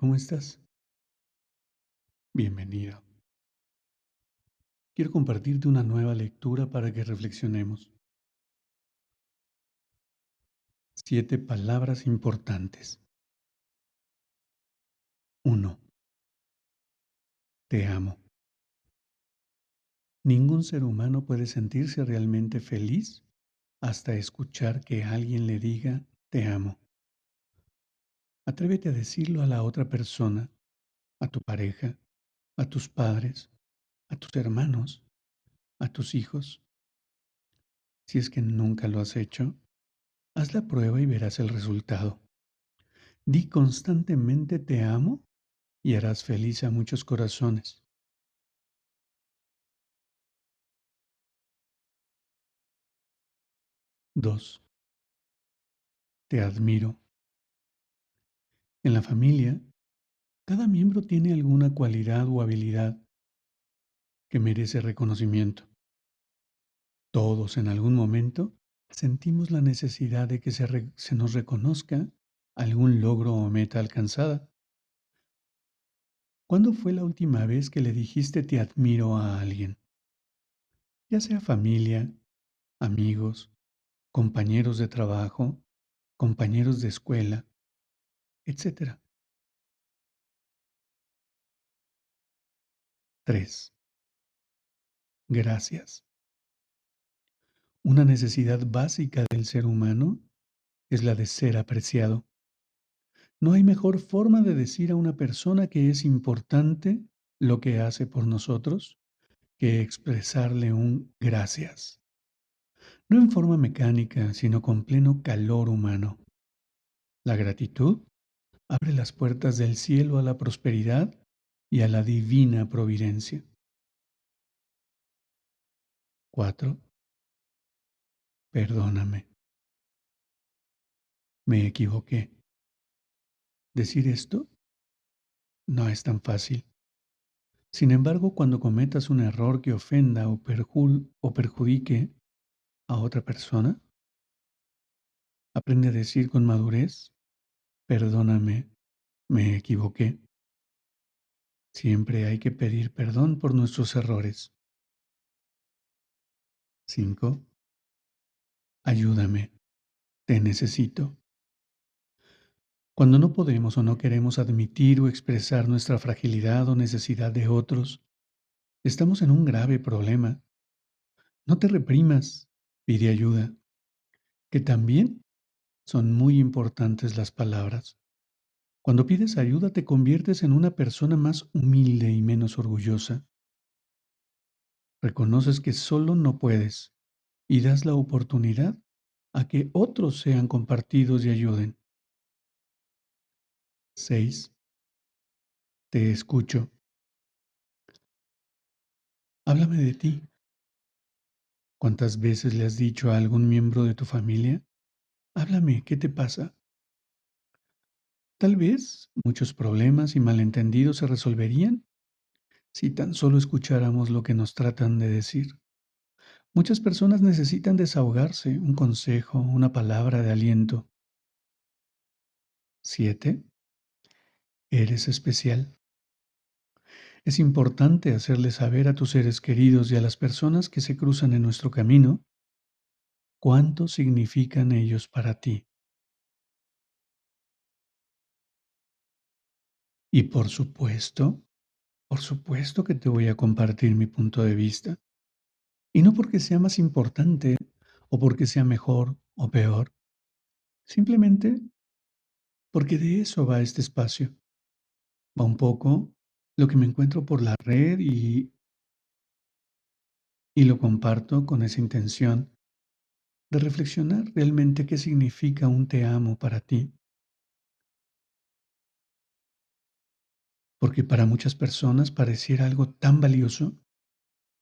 ¿Cómo estás? Bienvenido. Quiero compartirte una nueva lectura para que reflexionemos. Siete palabras importantes. 1. Te amo. Ningún ser humano puede sentirse realmente feliz hasta escuchar que alguien le diga te amo. Atrévete a decirlo a la otra persona, a tu pareja, a tus padres, a tus hermanos, a tus hijos. Si es que nunca lo has hecho, haz la prueba y verás el resultado. Di constantemente te amo y harás feliz a muchos corazones. Dos. Te admiro. En la familia, cada miembro tiene alguna cualidad o habilidad que merece reconocimiento. Todos en algún momento sentimos la necesidad de que se, se, nos reconozca algún logro o meta alcanzada. ¿Cuándo fue la última vez que le dijiste te admiro a alguien? Ya sea familia, amigos, compañeros de trabajo, compañeros de escuela, etc. 3. Gracias. Una necesidad básica del ser humano es la de ser apreciado. No hay mejor forma de decir a una persona que es importante lo que hace por nosotros que expresarle un gracias. No en forma mecánica, sino con pleno calor humano. La gratitud abre las puertas del cielo a la prosperidad y a la divina providencia. 4. Perdóname. Me equivoqué. Decir esto no es tan fácil. Sin embargo, cuando cometas un error que ofenda o, o perjudique a otra persona, aprende a decir con madurez, Perdóname, me equivoqué. Siempre hay que pedir perdón por nuestros errores. 5. Ayúdame, te necesito. Cuando no podemos o no queremos admitir o expresar nuestra fragilidad o necesidad de otros, estamos en un grave problema. No te reprimas, pide ayuda, que también son muy importantes las palabras. Cuando pides ayuda te conviertes en una persona más humilde y menos orgullosa. Reconoces que solo no puedes y das la oportunidad a que otros sean compartidos y ayuden. 6. Te escucho. Háblame de ti. ¿Cuántas veces le has dicho a algún miembro de tu familia, Háblame, ¿qué te pasa? Tal vez muchos problemas y malentendidos se resolverían si tan solo escucháramos lo que nos tratan de decir. Muchas personas necesitan desahogarse, un consejo, una palabra de aliento. 7. Eres especial. Es importante hacerle saber a tus seres queridos y a las personas que se cruzan en nuestro camino ¿Cuánto significan ellos para ti? Y por supuesto, por supuesto que te voy a compartir mi punto de vista. Y no porque sea más importante o porque sea mejor o peor. Simplemente porque de eso va este espacio. Va un poco lo que me encuentro por la red y, y lo comparto con esa intención de reflexionar realmente qué significa un te amo para ti. Porque para muchas personas pareciera algo tan valioso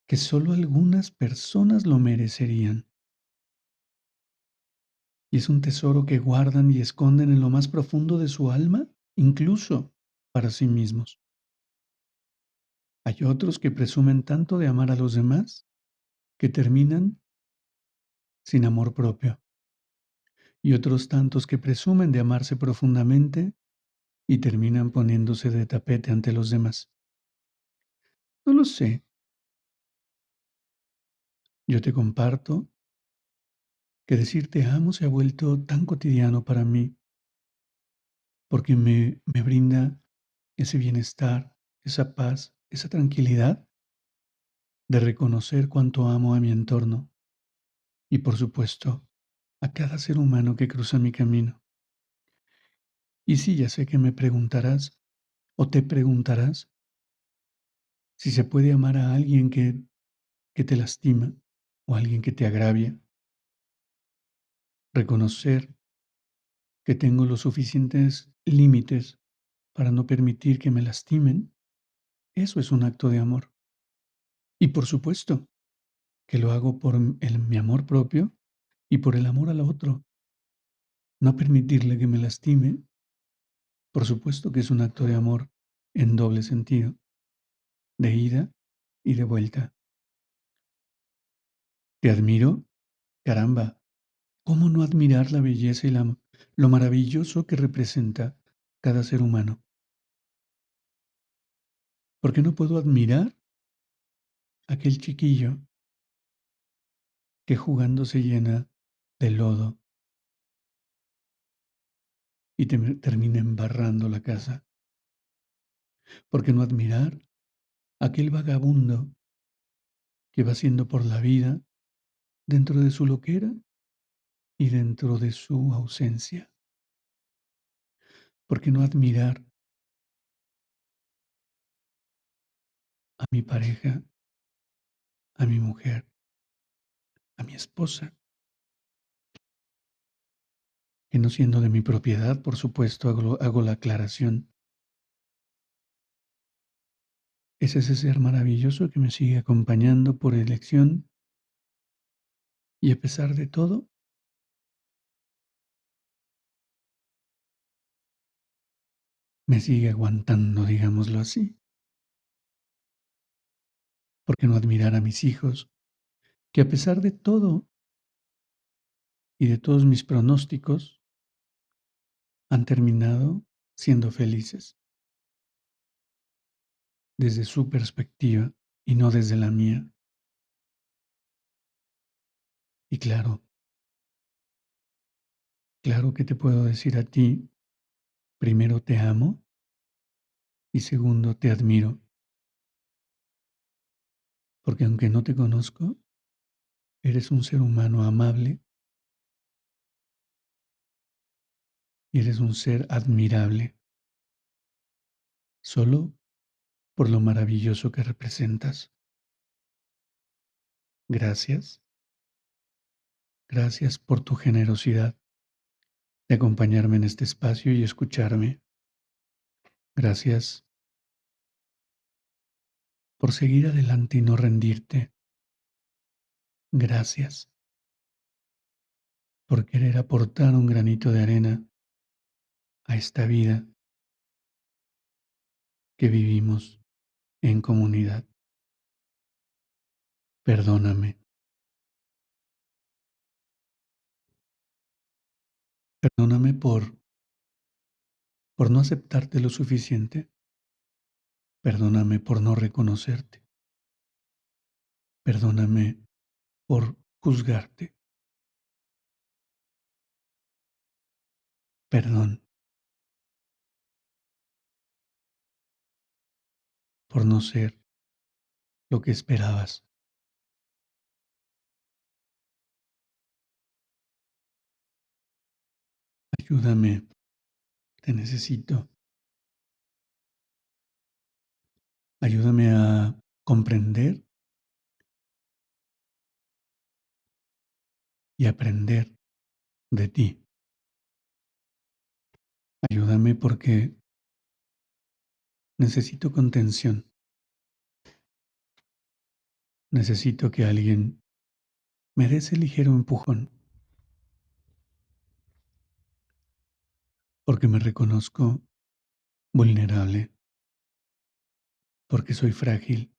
que solo algunas personas lo merecerían. Y es un tesoro que guardan y esconden en lo más profundo de su alma, incluso para sí mismos. Hay otros que presumen tanto de amar a los demás que terminan sin amor propio. Y otros tantos que presumen de amarse profundamente y terminan poniéndose de tapete ante los demás. No lo sé. Yo te comparto que decir te amo se ha vuelto tan cotidiano para mí porque me, me brinda ese bienestar, esa paz, esa tranquilidad de reconocer cuánto amo a mi entorno y por supuesto a cada ser humano que cruza mi camino. Y sí, ya sé que me preguntarás o te preguntarás si se puede amar a alguien que, que te lastima o a alguien que te agravia. Reconocer que tengo los suficientes límites para no permitir que me lastimen, eso es un acto de amor. Y por supuesto que lo hago por el, mi amor propio y por el amor al otro. No permitirle que me lastime, por supuesto que es un acto de amor en doble sentido, de ida y de vuelta. ¿Te admiro? Caramba, ¿cómo no admirar la belleza y la, lo maravilloso que representa cada ser humano? ¿Por qué no puedo admirar aquel chiquillo que jugando se llena de lodo y te termina embarrando la casa? ¿Por qué no admirar aquel vagabundo que va siendo por la vida dentro de su loquera y dentro de su ausencia? ¿Por qué no admirar a mi pareja, a mi mujer, a mi esposa? Que no siendo de mi propiedad, por supuesto, hago, la aclaración. Es ese ser maravilloso que me sigue acompañando por elección y a pesar de todo, me sigue aguantando, digámoslo así. ¿Por qué no admirar a mis hijos, que a pesar de todo y de todos mis pronósticos, han terminado siendo felices? Desde su perspectiva y no desde la mía. Y claro, claro que te puedo decir a ti, primero te amo y segundo te admiro. Porque aunque no te conozco, eres un ser humano amable eres un ser admirable, solo por lo maravilloso que representas. Gracias. Gracias por tu generosidad de acompañarme en este espacio y escucharme. Gracias por seguir adelante y no rendirte. Gracias por querer aportar un granito de arena a esta vida que vivimos en comunidad. Perdóname. Perdóname por por no aceptarte lo suficiente. Perdóname por no reconocerte. Perdóname por juzgarte. Perdón por no ser lo que esperabas. Ayúdame, te necesito. Ayúdame a comprender y aprender de ti. Ayúdame porque necesito contención. Necesito que alguien me dé ese ligero empujón. Porque me reconozco vulnerable. Porque soy frágil.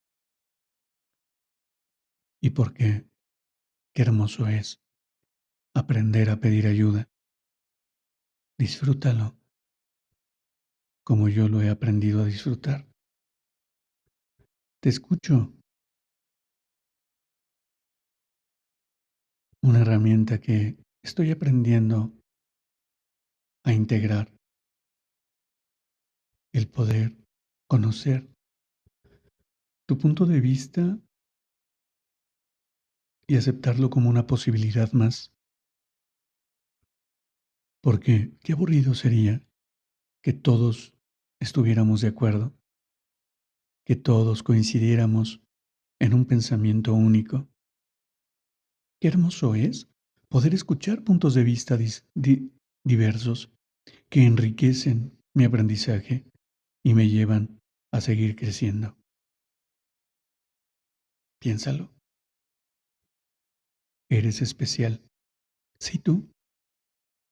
Y porque qué hermoso es aprender a pedir ayuda. Disfrútalo como yo lo he aprendido a disfrutar. Te escucho. Una herramienta que estoy aprendiendo a integrar. El poder conocer tu punto de vista y aceptarlo como una posibilidad más. Porque qué aburrido sería que todos estuviéramos de acuerdo, que todos coincidiéramos en un pensamiento único. Qué hermoso es poder escuchar puntos de vista diversos que enriquecen mi aprendizaje y me llevan a seguir creciendo. Piénsalo. Eres especial. Sí, tú.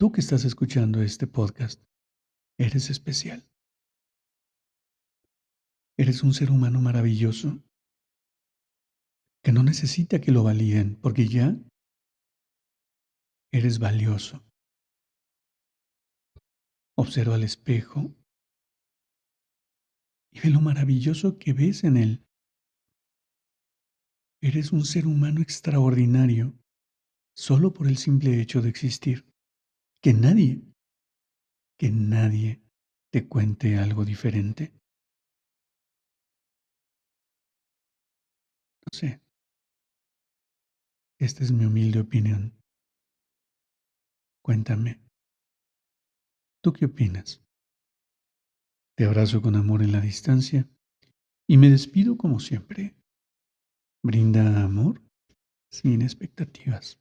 Tú que estás escuchando este podcast, eres especial. Eres un ser humano maravilloso que no necesita que lo validen porque ya eres valioso. Observa al espejo y ve lo maravilloso que ves en él. Eres un ser humano extraordinario solo por el simple hecho de existir. Que nadie, que nadie te cuente algo diferente. No sé. Esta es mi humilde opinión. Cuéntame. ¿Tú qué opinas? Te abrazo con amor en la distancia y me despido como siempre. Brinda amor sin expectativas.